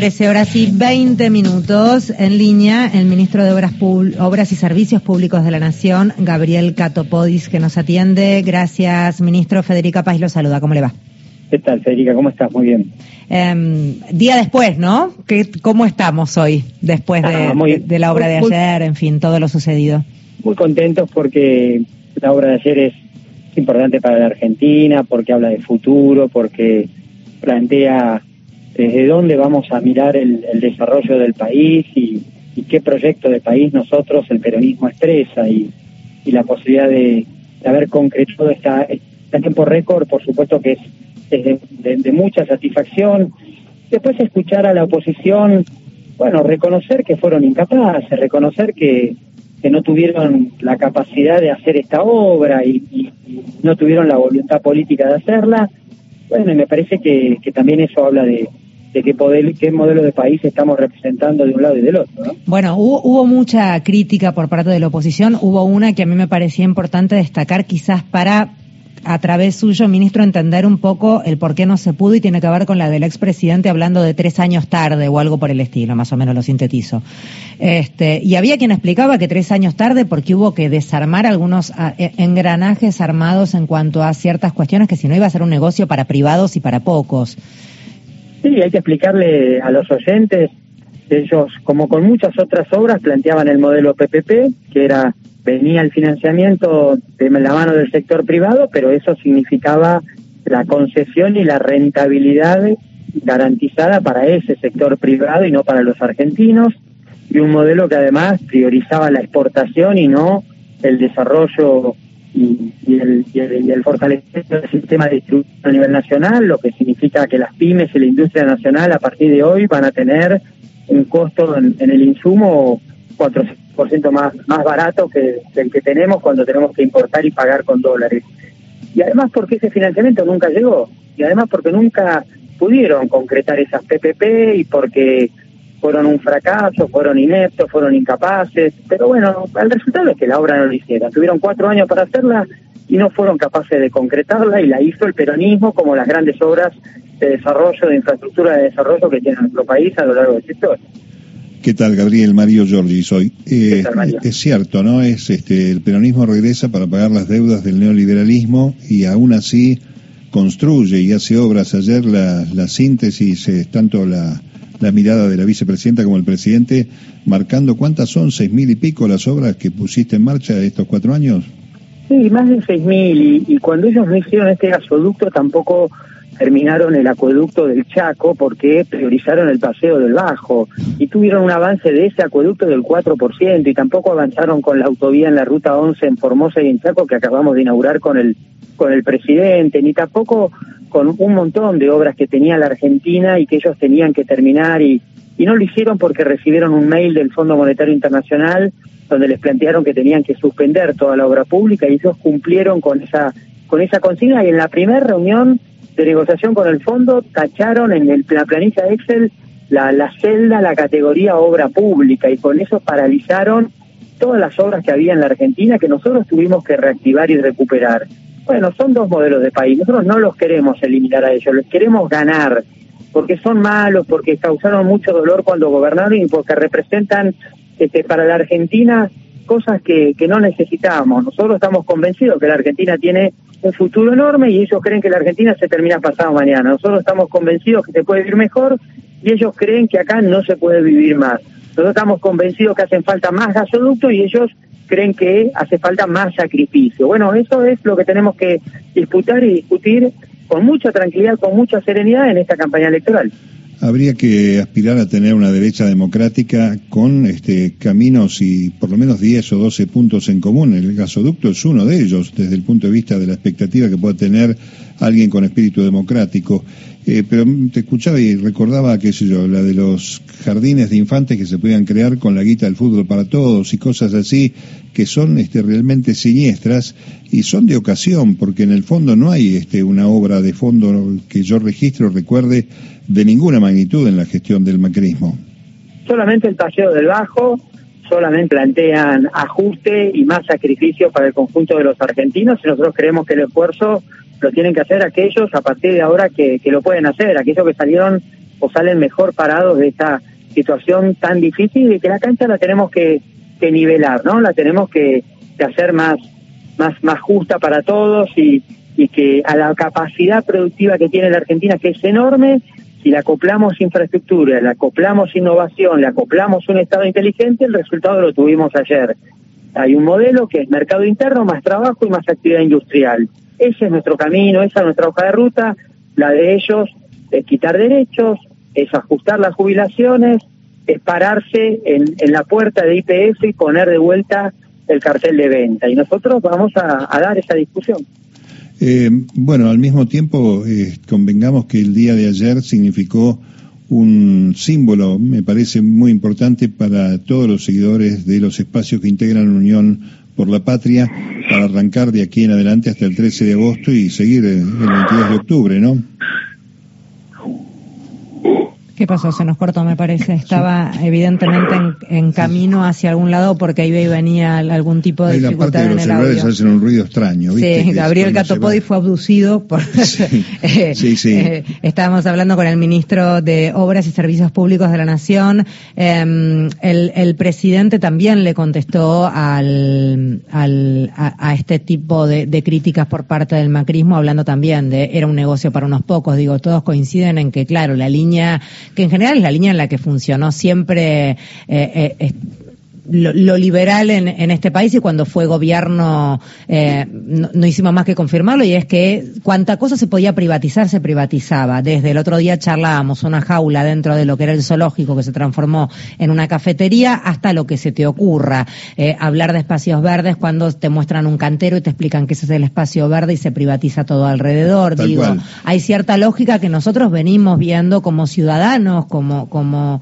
13 horas y 20 minutos. En línea, el ministro de Obras, Obras y Servicios Públicos de la Nación, Gabriel Catopodis, que nos atiende. Gracias, ministro. Federica Paz lo saluda. ¿Cómo le va? ¿Qué tal, Federica? ¿Cómo estás? Muy bien. Em, día después, ¿no? ¿Qué, ¿Cómo estamos hoy, después de, ah, de, la obra de ayer, en fin, todo lo sucedido? Muy contentos porque la obra de ayer es importante para la Argentina, porque habla de futuro, porque plantea desde dónde vamos a mirar el, desarrollo del país y, qué proyecto de país nosotros el peronismo expresa y, la posibilidad de, haber concretado esta, este tiempo récord, por supuesto que es, de, mucha satisfacción. Después escuchar a la oposición, bueno, reconocer que fueron incapaces, reconocer que, que no tuvieron la capacidad de hacer esta obra y, no tuvieron la voluntad política de hacerla. Bueno, y me parece que también eso habla de, de qué, poder, qué modelo de país estamos representando de un lado y del otro. Bueno, hubo, hubo mucha crítica por parte de la oposición, hubo una que a mí me parecía importante destacar quizás para a través suyo, ministro, entender un poco el por qué no se pudo y tiene que ver con la del expresidente hablando de tres años tarde o algo por el estilo, más o menos lo sintetizo. Este, y había quien explicaba que tres años tarde porque hubo que desarmar algunos ah, e, engranajes armados en cuanto a ciertas cuestiones que si no iba a ser un negocio para privados y para pocos. Sí, hay que explicarle a los oyentes, ellos, como con muchas otras obras, planteaban el modelo PPP, que era, venía el financiamiento de la mano del sector privado, pero eso significaba la concesión y la rentabilidad garantizada para ese sector privado y no para los argentinos, y un modelo que además priorizaba la exportación y no el desarrollo y, el, y, el, fortalecimiento del sistema de distribución a nivel nacional, lo que significa que las pymes y la industria nacional a partir de hoy van a tener un costo en, el insumo 4% más, más barato que, el que tenemos cuando tenemos que importar y pagar con dólares. Y además porque ese financiamiento nunca llegó, y además porque nunca pudieron concretar esas PPP y porque fueron un fracaso, fueron ineptos, fueron incapaces, pero bueno, el resultado es que la obra no lo hiciera. Tuvieron cuatro años para hacerla y no fueron capaces de concretarla y la hizo el peronismo como las grandes obras de desarrollo, de infraestructura de desarrollo que tiene nuestro país a lo largo del sector. ¿Qué tal, Gabriel? Mario Giorgi soy. Eh, es cierto, ¿no? Es este el peronismo regresa para pagar las deudas del neoliberalismo y aún así construye y hace obras. Ayer la, la síntesis, es tanto la, la mirada de la vicepresidenta como el presidente, marcando cuántas son, seis mil y pico las obras que pusiste en marcha estos cuatro años. Sí, más de seis mil, y, cuando ellos no hicieron este gasoducto tampoco terminaron el acueducto del Chaco porque priorizaron el paseo del Bajo y tuvieron un avance de ese acueducto del 4% y tampoco avanzaron con la autovía en la ruta 11 en Formosa y en Chaco que acabamos de inaugurar con el con el presidente, ni tampoco con un montón de obras que tenía la Argentina y que ellos tenían que terminar y, y no lo hicieron porque recibieron un mail del Fondo Monetario Internacional donde les plantearon que tenían que suspender toda la obra pública y ellos cumplieron con esa con esa consigna y en la primera reunión de negociación con el fondo tacharon en el, la planilla Excel la, la celda, la categoría obra pública y con eso paralizaron todas las obras que había en la Argentina que nosotros tuvimos que reactivar y recuperar. Bueno, son dos modelos de país. Nosotros no los queremos eliminar a ellos, los queremos ganar, porque son malos, porque causaron mucho dolor cuando gobernaron y porque representan este, para la Argentina cosas que, no necesitamos. Nosotros estamos convencidos que la Argentina tiene un futuro enorme y ellos creen que la Argentina se termina pasado mañana. Nosotros estamos convencidos que se puede vivir mejor y ellos creen que acá no se puede vivir más. Nosotros estamos convencidos que hacen falta más gasoductos y ellos creen que hace falta más sacrificio. Bueno, eso es lo que tenemos que disputar y discutir con mucha tranquilidad, con mucha serenidad en esta campaña electoral. Habría que aspirar a tener una derecha democrática con este, caminos y por lo menos 10 o 12 puntos en común. El gasoducto es uno de ellos desde el punto de vista de la expectativa que pueda tener alguien con espíritu democrático. Eh, pero te escuchaba y recordaba, qué sé yo, la de los jardines de infantes que se podían crear con la guita del fútbol para todos y cosas así que son este, realmente siniestras y son de ocasión, porque en el fondo no hay este, una obra de fondo que yo registro, recuerde, de ninguna magnitud en la gestión del macrismo. Solamente el paseo del Bajo, solamente plantean ajuste y más sacrificio para el conjunto de los argentinos y nosotros creemos que el esfuerzo lo tienen que hacer aquellos a partir de ahora que, que lo pueden hacer, aquellos que salieron o salen mejor parados de esta situación tan difícil y que la cancha la tenemos que, que nivelar, ¿no? La tenemos que, hacer más, más, más justa para todos y, y que a la capacidad productiva que tiene la Argentina, que es enorme, si le acoplamos infraestructura, le acoplamos innovación, le acoplamos un Estado inteligente, el resultado lo tuvimos ayer. Hay un modelo que es mercado interno, más trabajo y más actividad industrial. Ese es nuestro camino, esa es nuestra hoja de ruta. La de ellos es quitar derechos, es ajustar las jubilaciones, es pararse en, la puerta de IPF y poner de vuelta el cartel de venta. Y nosotros vamos a, a dar esa discusión. Eh, bueno, al mismo tiempo, eh, convengamos que el día de ayer significó un símbolo, me parece muy importante para todos los seguidores de los espacios que integran Unión por la Patria, para arrancar de aquí en adelante hasta el 13 de agosto y seguir el 22 de octubre, ¿no? ¿Qué pasó? Se nos cortó, me parece. Estaba evidentemente en, camino hacia algún lado porque ahí venía algún tipo de dificultad en el audio. hacen un ruido extraño. ¿viste? Sí, Gabriel Catopodi fue abducido por... sí, sí. sí. Eh, estábamos hablando con el ministro de Obras y Servicios Públicos de la Nación. Eh, el, el, presidente también le contestó al, al, a, este tipo de, de críticas por parte del macrismo, hablando también de era un negocio para unos pocos. Digo, todos coinciden en que, claro, la línea que en general es la línea en la que funcionó siempre eh, eh, lo, liberal en, en, este país y cuando fue gobierno eh, no, hicimos más que confirmarlo y es que cuanta cosa se podía privatizar se privatizaba. Desde el otro día charlábamos una jaula dentro de lo que era el zoológico que se transformó en una cafetería hasta lo que se te ocurra. Eh, hablar de espacios verdes cuando te muestran un cantero y te explican que ese es el espacio verde y se privatiza todo alrededor. Digo, hay cierta lógica que nosotros venimos viendo como ciudadanos, como, como,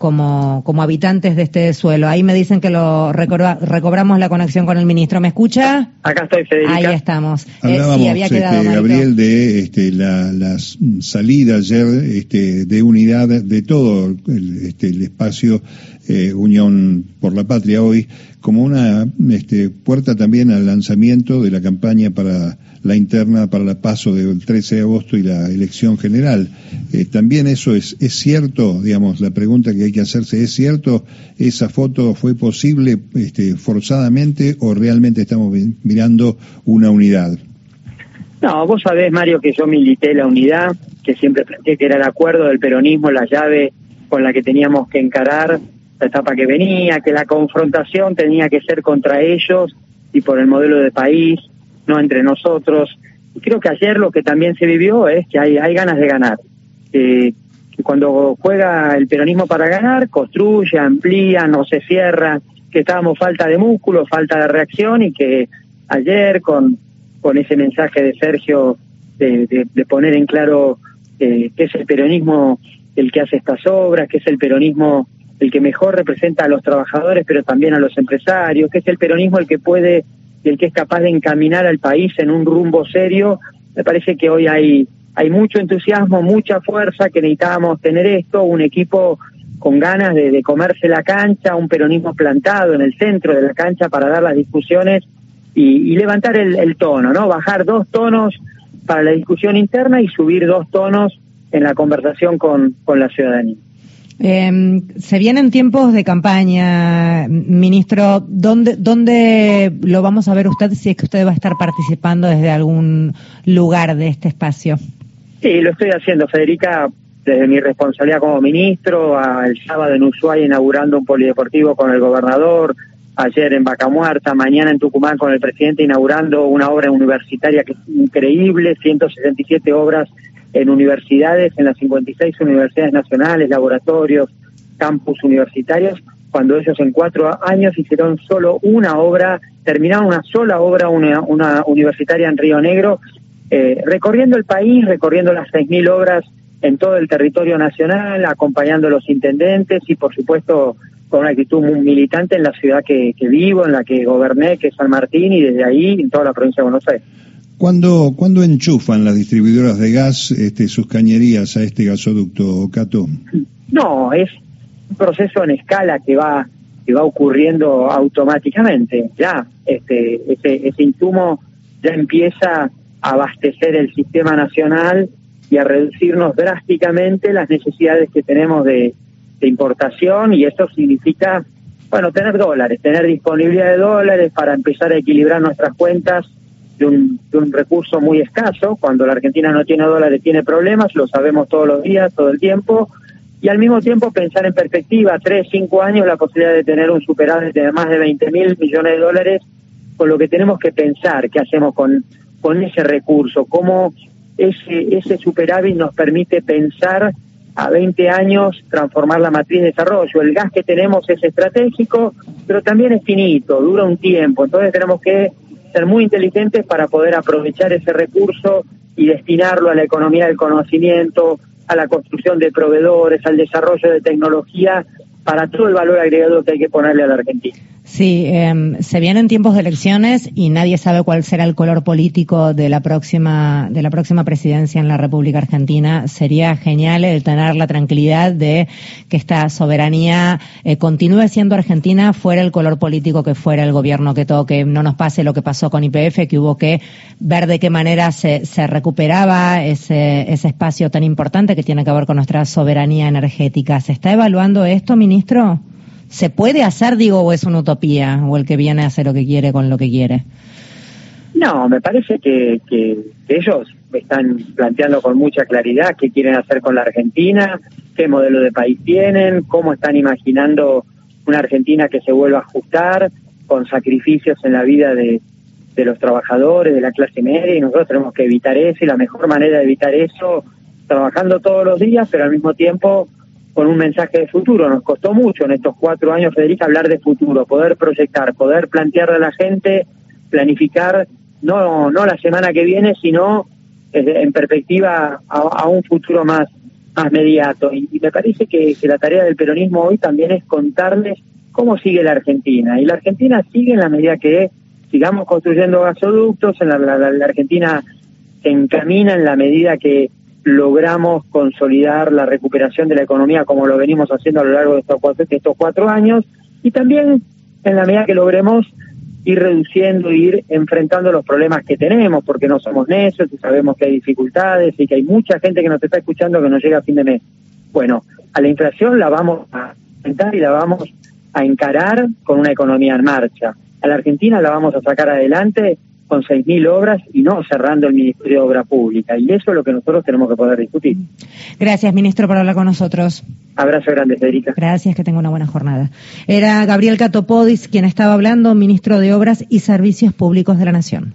como, como habitantes de este suelo. Ahí me dicen que lo recobramos la conexión con el ministro. ¿Me escucha? Acá estoy, Federica. Ahí estamos. Eh, Hablábamos, había este, Gabriel, de este, la, la, salida ayer este, de unidad de todo el, este, el espacio eh, Unión por la Patria hoy como una este, puerta también al lanzamiento de la campaña para la interna para el paso del 13 de agosto y la elección general. Eh, también eso es, es cierto, digamos, la pregunta que hay que hacerse, ¿es cierto esa foto fue posible este, forzadamente o realmente estamos mirando una unidad? No, vos sabés, Mario, que yo milité la unidad, que siempre planteé que era el acuerdo del peronismo, la llave con la que teníamos que encarar la etapa que venía, que la confrontación tenía que ser contra ellos y por el modelo de país, no entre nosotros. Y creo que ayer lo que también se vivió es que hay, hay ganas de ganar. que cuando juega el peronismo para ganar, construye, amplía, no se cierra, que estábamos falta de músculo, falta de reacción y que ayer con, con ese mensaje de Sergio de, poner en claro eh, que es el peronismo el que hace estas obras, que es el peronismo el que mejor representa a los trabajadores, pero también a los empresarios, que es el peronismo el que puede y el que es capaz de encaminar al país en un rumbo serio. Me parece que hoy hay, hay mucho entusiasmo, mucha fuerza, que necesitábamos tener esto, un equipo con ganas de, comerse la cancha, un peronismo plantado en el centro de la cancha para dar las discusiones y, levantar el, el tono, ¿no? Bajar dos tonos para la discusión interna y subir dos tonos en la conversación con, con la ciudadanía. Eh, se vienen tiempos de campaña, ministro. ¿Dónde, ¿Dónde lo vamos a ver usted si es que usted va a estar participando desde algún lugar de este espacio? Sí, lo estoy haciendo, Federica, desde mi responsabilidad como ministro, el sábado en Ushuaia inaugurando un polideportivo con el gobernador, ayer en Vaca Muerta, mañana en Tucumán con el presidente inaugurando una obra universitaria que es increíble, 167 obras en universidades, en las 56 universidades nacionales, laboratorios, campus universitarios, cuando ellos en cuatro años hicieron solo una obra, terminaron una sola obra una, una universitaria en Río Negro, eh, recorriendo el país, recorriendo las 6.000 obras en todo el territorio nacional, acompañando a los intendentes y, por supuesto, con una actitud muy militante en la ciudad que, que vivo, en la que goberné, que es San Martín, y desde ahí en toda la provincia de Buenos Aires. ¿Cuándo, ¿Cuándo enchufan las distribuidoras de gas este, sus cañerías a este gasoducto, Cato? No, es un proceso en escala que va que va ocurriendo automáticamente. Ya, este, ese, ese insumo ya empieza abastecer el sistema nacional y a reducirnos drásticamente las necesidades que tenemos de, importación y esto significa, bueno, tener dólares, tener disponibilidad de dólares para empezar a equilibrar nuestras cuentas de un, de un recurso muy escaso. Cuando la Argentina no tiene dólares tiene problemas, lo sabemos todos los días, todo el tiempo. Y al mismo tiempo pensar en perspectiva, tres, cinco años, la posibilidad de tener un superávit de más de 20 mil millones de dólares, con lo que tenemos que pensar, qué hacemos con, con ese recurso, cómo ese, ese superávit nos permite pensar a 20 años transformar la matriz de desarrollo. El gas que tenemos es estratégico, pero también es finito, dura un tiempo. Entonces tenemos que ser muy inteligentes para poder aprovechar ese recurso y destinarlo a la economía del conocimiento, a la construcción de proveedores, al desarrollo de tecnología para todo el valor agregado que hay que ponerle a la Argentina. Sí, eh, se vienen tiempos de elecciones y nadie sabe cuál será el color político de la próxima de la próxima presidencia en la República Argentina. Sería genial el tener la tranquilidad de que esta soberanía eh, continúe siendo Argentina fuera el color político que fuera el gobierno que toque. No nos pase lo que pasó con IPF, que hubo que ver de qué manera se, se recuperaba ese, ese espacio tan importante que tiene que ver con nuestra soberanía energética. ¿Se está evaluando esto, ministro? ¿Se puede hacer, digo, o es una utopía? ¿O el que viene a hacer lo que quiere con lo que quiere? No, me parece que, que, ellos están planteando con mucha claridad qué quieren hacer con la Argentina, qué modelo de país tienen, cómo están imaginando una Argentina que se vuelva a ajustar con sacrificios en la vida de, de los trabajadores, de la clase media, y nosotros tenemos que evitar eso, y la mejor manera de evitar eso, trabajando todos los días, pero al mismo tiempo con un mensaje de futuro. Nos costó mucho en estos cuatro años, Federica, hablar de futuro, poder proyectar, poder plantearle a la gente, planificar, no, no la semana que viene, sino en perspectiva a, un futuro más, más mediato. Y, me parece que, la tarea del peronismo hoy también es contarles cómo sigue la Argentina. Y la Argentina sigue en la medida que sigamos construyendo gasoductos, en la, la Argentina se encamina en la medida que logramos consolidar la recuperación de la economía como lo venimos haciendo a lo largo de estos cuatro, estos cuatro años y también en la medida que logremos ir reduciendo, ir enfrentando los problemas que tenemos, porque no somos necios y sabemos que hay dificultades y que hay mucha gente que nos está escuchando que no llega a fin de mes. Bueno, a la inflación la vamos a enfrentar y la vamos a encarar con una economía en marcha. A la Argentina la vamos a sacar adelante con 6.000 obras y no cerrando el Ministerio de Obra Pública. Y eso es lo que nosotros tenemos que poder discutir. Gracias, ministro, por hablar con nosotros. Abrazo grande, Federica. Gracias, que tenga una buena jornada. Era Gabriel Catopodis quien estaba hablando, ministro de Obras y Servicios Públicos de la Nación.